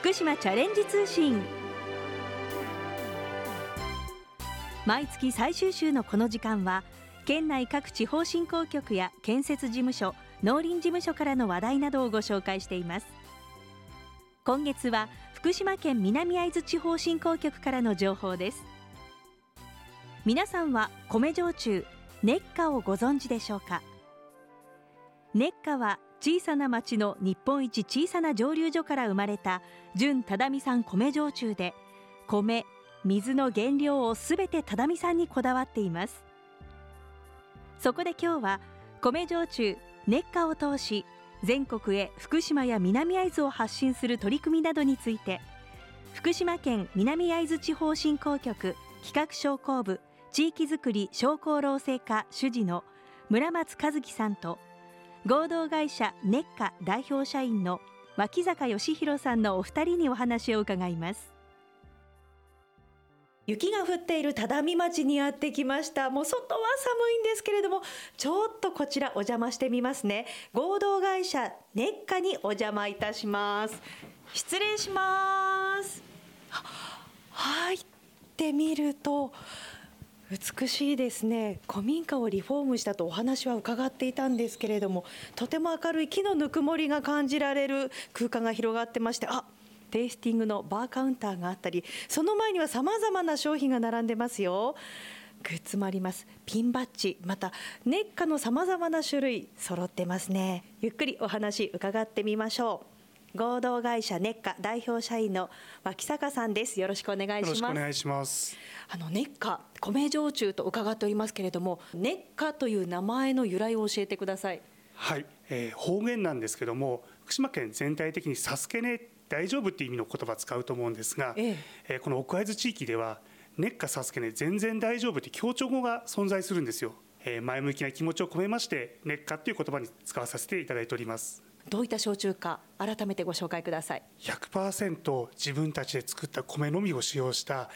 福島チャレンジ通信。毎月最終週のこの時間は県内各地方振興局や建設事務所農林事務所からの話題などをご紹介しています。今月は福島県南会津地方振興局からの情報です。皆さんは米焼酎熱夏をご存知でしょうか？熱夏は小さな町の日本一小さな蒸留所から生まれた純只見産米焼酎で米水の原料をすべて只見産にこだわっています。そこで今日は米焼酎熱夏を通し全国へ福島や南会津を発信する取り組みなどについて福島県南会津地方振興局企画商工部地域づくり商工労政課主事の村松和樹さんと合同会社熱夏代表社員の脇坂義弘さんのお二人にお話を伺います。雪が降っている只見町にやってきました。もう外は寒いんですけれどもちょっとこちらお邪魔してみますね。合同会社熱夏にお邪魔いたします。失礼します。入ってみると美しいですね。古民家をリフォームしたとお話は伺っていたんですけれどもとても明るい木のぬくもりが感じられる空間が広がってましてあテイスティングのバーカウンターがあったりその前にはさまざまな商品が並んでますよ。グッズもあります。ピンバッジまた熱夏のさまざまな種類揃ってますね。ゆっくりお話伺ってみましょう。合同会社熱夏代表社員の脇坂さんです。よろしくお願いします。よろしくお願いします。あの熱夏米焼酎と伺っておりますけれども熱夏という名前の由来を教えてください。はい、えー、方言なんですけども福島県全体的にサスケね大丈夫っていう意味の言葉を使うと思うんですが、ええ。ー、この奥会津地域では熱夏サスケね全然大丈夫って強調語が存在するんですよ、えー、前向きな気持ちを込めまして熱夏っていう言葉に使わさせていただいておりますどういった焼酎か改めてご紹介ください。100%自分たちで作った米のみを使用した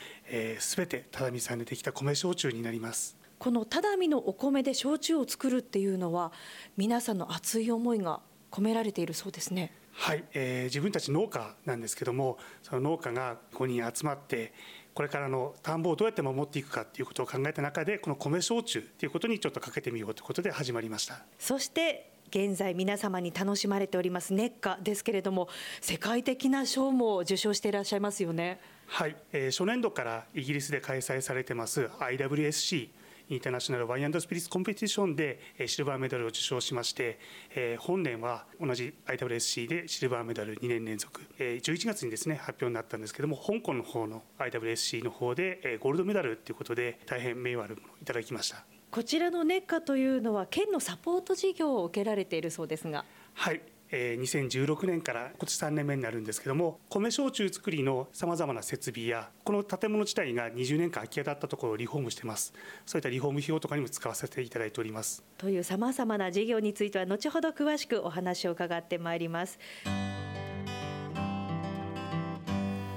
すべ、えー、て只見さんでできた米焼酎になります。この只見のお米で焼酎を作るっていうのは皆さんの熱い思いが込められているそうですね。はい、えー、自分たち農家なんですけどもその農家が5人集まってこれからの田んぼをどうやって守っていくかっていうことを考えた中でこの米焼酎っていうことにちょっとかけてみようということで始まりました。そして現在皆様に楽しまれております熱夏ですけれども世界的な賞も受賞していらっしゃいますよね。はい、えー、初年度からイギリスで開催されてます IWSC インターナショナルワインスピリッツコンペティションでシルバーメダルを受賞しまして、えー、本年は同じ IWSC でシルバーメダル2年連続、えー、11月にですね発表になったんですけども香港の方の IWSC の方で、えー、ゴールドメダルということで大変名誉あるものをいただきました。こちらの熱夏というのは県のサポート事業を受けられているそうですが。はい。え2016年から今年3年目になるんですけども米焼酎作りのさまざまな設備やこの建物自体が20年間空き家だったところをリフォームしてます。そういったリフォーム費用とかにも使わせていただいております。というさまざまな事業については後ほど詳しくお話を伺ってまいります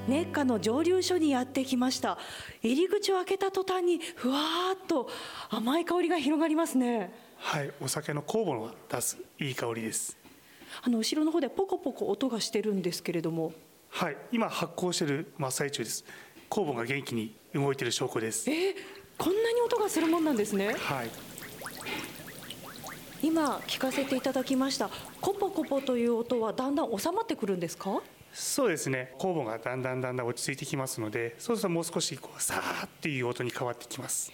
熱夏の蒸留所にやってきました。入り口を開けた途端にふわーっと甘い香りが広がりますね。はいお酒の酵母の出すいい香りです。あの後ろの方でポコポコ音がしてるんですけれども。はい今発酵している真っ最中です。酵母が元気に動いている証拠です。えー、こんなに音がするもんなんですね。はい。今聞かせていただきましたコポコポという音はだんだん収まってくるんですか？そうですね。酵母がだんだんだんだん落ち着いてきますのでそうするともう少しこうさーっていう音に変わってきます。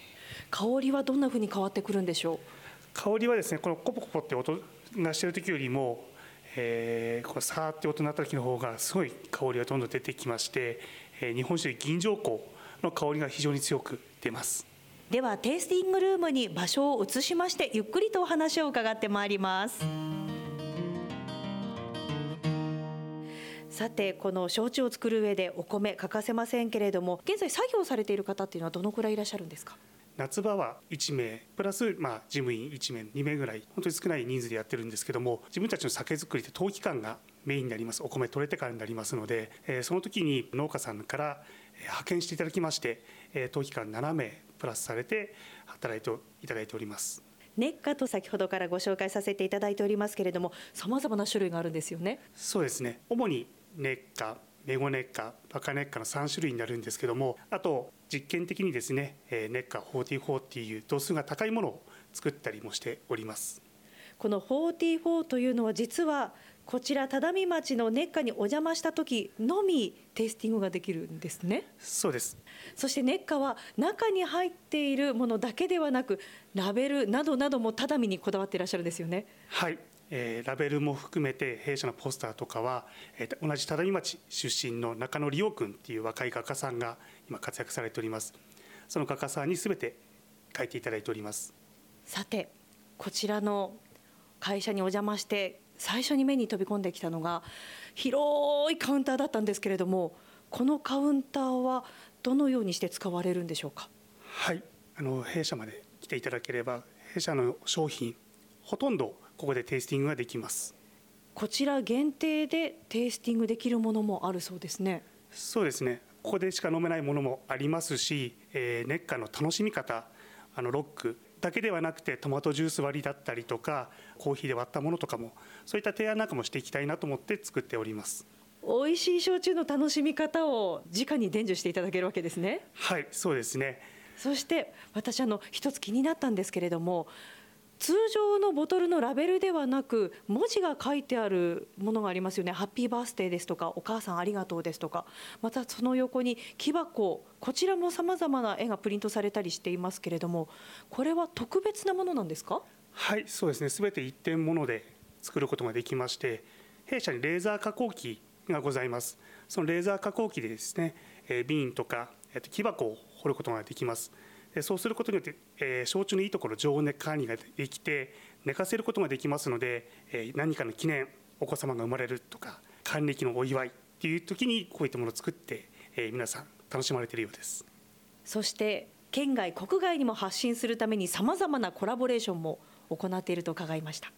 香りはどんなふうに変わってくるんでしょう？香りはですねこのコポコポって音がしてる時よりもえー、このさーって音になった時の方がすごい香りがどんどん出てきまして、えー、日本酒で銀条香の香りが非常に強く出ます。ではテイスティングルームに場所を移しましてゆっくりとお話を伺ってまいりますさてこの焼酎を作る上でお米欠かせませんけれども現在作業されている方っていうのはどのくらいいらっしゃるんですか？夏場は1名プラスまあ事務員1名2名ぐらい本当に少ない人数でやってるんですけども自分たちの酒造りって冬期間がメインになります。お米取れてからになりますので、えー、その時に農家さんから派遣していただきまして、えー、冬期間7名プラスされて働いていただいております。熱夏と先ほどからご紹介させていただいておりますけれどもさまざまな種類があるんですよね。そうですね。主に熱夏メゴ熱化バカ熱化の3種類になるんですけどもあと実験的にですね熱化44っていう度数が高いものを作ったりもしております。この44というのは実はこちら只見町の熱火にお邪魔した時のみテイスティングができるんですね。そうです。そして熱火は中に入っているものだけではなくラベルなどなども只見にこだわっていらっしゃるんですよね。はいえー、ラベルも含めて弊社のポスターとかは、えー、同じ只見町出身の中野理央君っていう若い画家さんが今活躍されております。その画家さんにすべて書いていただいております。さてこちらの会社にお邪魔して最初に目に飛び込んできたのが広いカウンターだったんですけれどもこのカウンターはどのようにして使われるんでしょうか？はい。あの弊社まで来ていただければ弊社の商品ほとんどここでテイスティングができます。こちら限定でテイスティングできるものもあるそうですね。そうですね。ここでしか飲めないものもありますし、えー、熱夏の楽しみ方あのロックだけではなくてトマトジュース割りだったりとかコーヒーで割ったものとかもそういった提案なんかもしていきたいなと思って作っております。美味しい焼酎の楽しみ方を直に伝授していただけるわけですね。はいそうですね。そして私あの一つ気になったんですけれども通常のボトルのラベルではなく文字が書いてあるものがありますよね「ハッピーバースデー」ですとか「お母さんありがとう」ですとか。またその横に木箱こちらもさまざまな絵がプリントされたりしていますけれどもこれは特別なものなんですか？はいそうですね。すべて一点もので作ることができまして弊社にレーザー加工機がございます。そのレーザー加工機でですね瓶とか木箱を掘ることができます。そうすることによって、えー、焼酎のいいところ常温管理ができて寝かせることができますので、えー、何かの記念お子様が生まれるとか還暦のお祝いっていう時にこういったものを作って、えー、皆さん楽しまれているようです。そして県外国外にも発信するためにさまざまなコラボレーションも行っていると伺いました。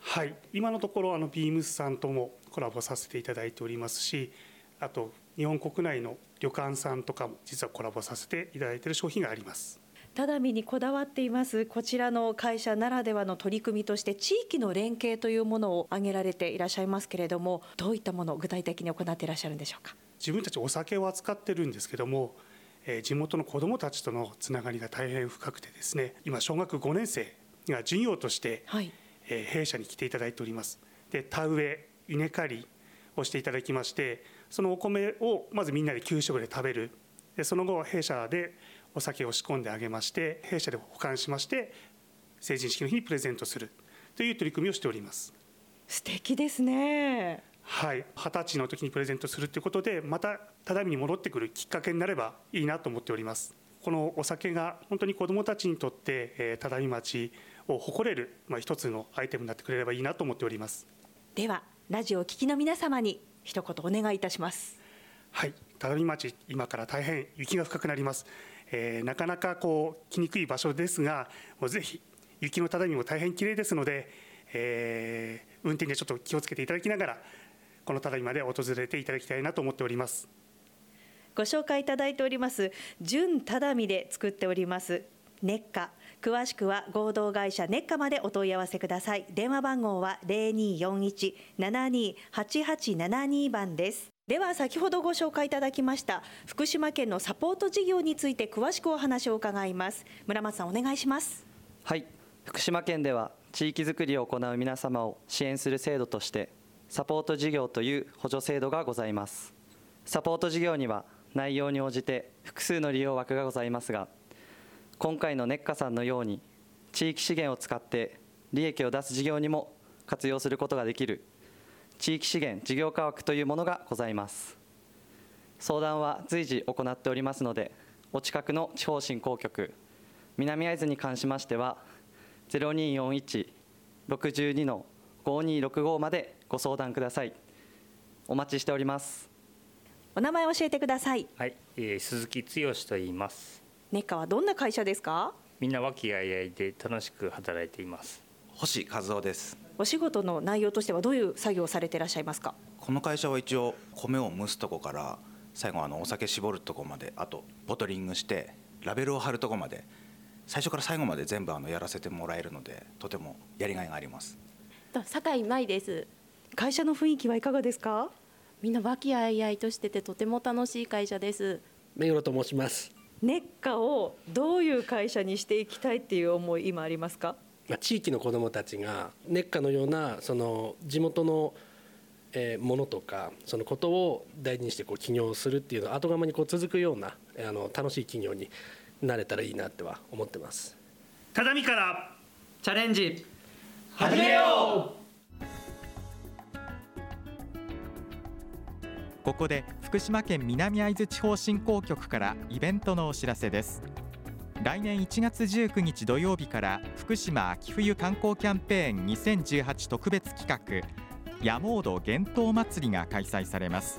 はい。今のところあのビームスさんともコラボさせていただいておりますしあと日本国内の旅館さんとかも実はコラボさせていただいている商品があります。只見にこだわっていますこちらの会社ならではの取り組みとして地域の連携というものを挙げられていらっしゃいますけれどもどういったものを具体的に行っていらっしゃるんでしょうか？自分たちお酒を扱ってるんですけどもえ地元の子どもたちとのつながりが大変深くてですね今小学5年生が授業として、はい、え弊社に来ていただいております。で田植え稲刈りをしていただきましてそのお米をまずみんなで給食で食べる。でその後弊社でお酒を仕込んであげまして弊社で保管しまして成人式の日にプレゼントする。という取り組みをしております。素敵ですね。はい。二十歳の時にプレゼントするということでまた只見に戻ってくるきっかけになればいいなと思っております。このお酒が本当に子どもたちにとって只見町を誇れる、まあ、一つのアイテムになってくれればいいなと思っております。ではラジオを聴きの皆様に一言お願いいたします。はい。只見町今から大変雪が深くなります、えー、なかなかこう来にくい場所ですがもうぜひ雪の只見も大変綺麗ですので、えー、運転にはちょっと気をつけていただきながらこの只見まで訪れていただきたいなと思っております。ご紹介いただいております純只見で作っております熱火詳しくは合同会社熱火までお問い合わせください。電話番号は0241-728872番です。では先ほどご紹介いただきました福島県のサポート事業について詳しくお話を伺います。村松さんお願いします。はい。福島県では地域づくりを行う皆様を支援する制度としてサポート事業という補助制度がございます。サポート事業には内容に応じて複数の利用枠がございますが今回の熱火さんのように地域資源を使って利益を出す事業にも活用することができる地域資源事業価枠というものがございます。相談は随時行っておりますのでお近くの地方振興局南会津に関しましては0241-62の5265までご相談ください。お待ちしております。お名前を教えてください。はい、えー、鈴木剛と言いますネッカはどんな会社ですか？みんな和気あいあいで楽しく働いています。星和夫です。お仕事の内容としてはどういう作業をされていらっしゃいますか？この会社は一応米を蒸すとこから最後あのお酒絞るとこまであとボトリングしてラベルを貼るとこまで最初から最後まで全部あのやらせてもらえるのでとてもやりがいがあります。酒井舞です。会社の雰囲気はいかがですか？みんな和気あいあいとしててとても楽しい会社です。目黒と申しますネッカをどういう会社にしていきたいっていう思い今ありますか？まあ地域の子どもたちがネッカのようなその地元のえーものとかそのことを大事にしてこう起業するっていうの後釜にこう続くようなあの楽しい企業になれたらいいなっては思ってます。只見からチャレンジ。始めよここで福島県南会津地方振興局からイベントのお知らせです。来年1月19日土曜日から福島秋冬観光キャンペーン2018特別企画ヤモード幻冬祭りが開催されます。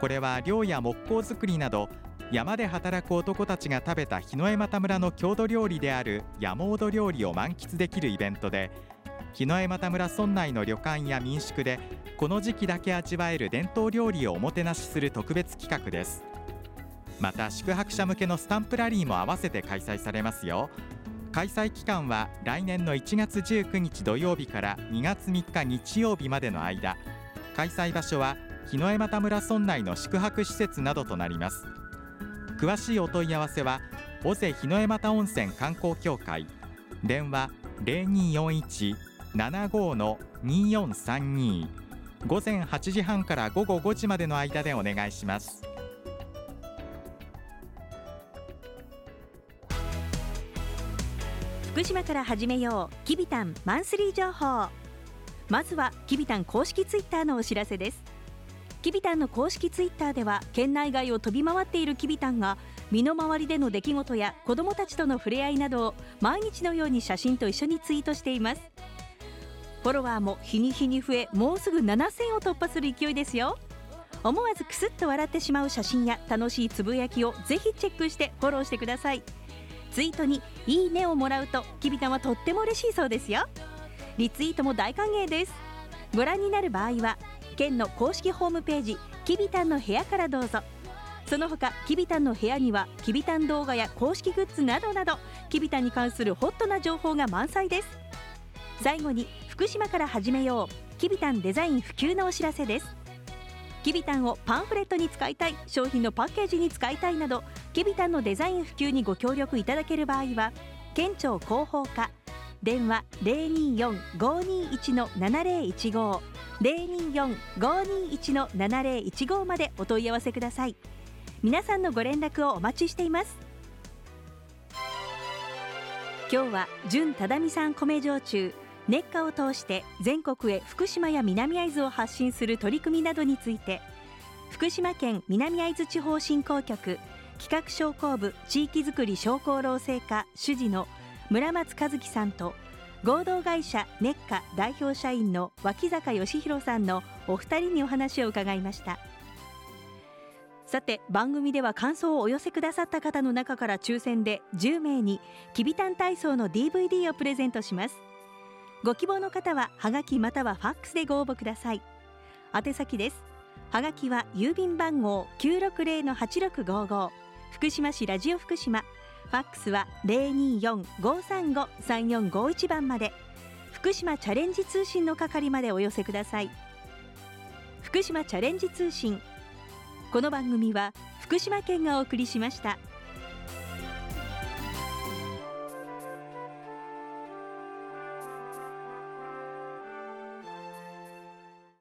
これは漁や木工作りなど山で働く男たちが食べた日之江又村の郷土料理であるヤモード料理を満喫できるイベントで日之江又村村内の旅館や民宿でこの時期だけ味わえる伝統料理をおもてなしする特別企画ですまた宿泊者向けのスタンプラリーも合わせて開催されますよ開催期間は来年の1月19日土曜日から2月3日日曜日までの間開催場所は日之江又村村内の宿泊施設などとなります詳しいお問い合わせは尾瀬日之江又温泉観光協会電話0241 75の2432午前8時半から午後5時までの間でお願いします。福島から始めようきびたんマンスリー情報。まずはきびたん公式ツイッターのお知らせです。きびたんの公式ツイッターでは県内外を飛び回っているきびたんが身の回りでの出来事や子どもたちとの触れ合いなどを毎日のように写真と一緒にツイートしています。フォロワーも日に日に増えもうすぐ7000を突破する勢いですよ。思わずクスッと笑ってしまう写真や楽しいつぶやきをぜひチェックしてフォローしてください。ツイートにいいねをもらうときびたんはとっても嬉しいそうですよ。リツイートも大歓迎です。ご覧になる場合は県の公式ホームページきびたんの部屋からどうぞ。その他きびたんの部屋にはきびたん動画や公式グッズなどなどきびたんに関するホットな情報が満載です。最後に福島から始めよう。きびたんデザイン普及のお知らせです。きびたんをパンフレットに使いたい商品のパッケージに使いたいなどきびたんのデザイン普及にご協力いただける場合は県庁広報課電話024-521-7015 024-521-7015までお問い合わせください。皆さんのご連絡をお待ちしています。今日は純只見産米焼酎熱火を通して全国へ福島や南会津を発信する取り組みなどについて福島県南会津地方振興局企画商工部地域づくり商工労政課主事の村松和樹さんと合同会社熱火代表社員の脇坂義弘さんのお二人にお話を伺いました。さて番組では感想をお寄せくださった方の中から抽選で10名にきびたん体操の DVD をプレゼントします。ご希望の方はハガキまたはファックスでご応募ください。宛先です。はがきは郵便番号960-8655福島市ラジオ福島。ファックスは024-535-3451番まで。福島チャレンジ通信の係までお寄せください。福島チャレンジ通信。この番組は福島県がお送りしました。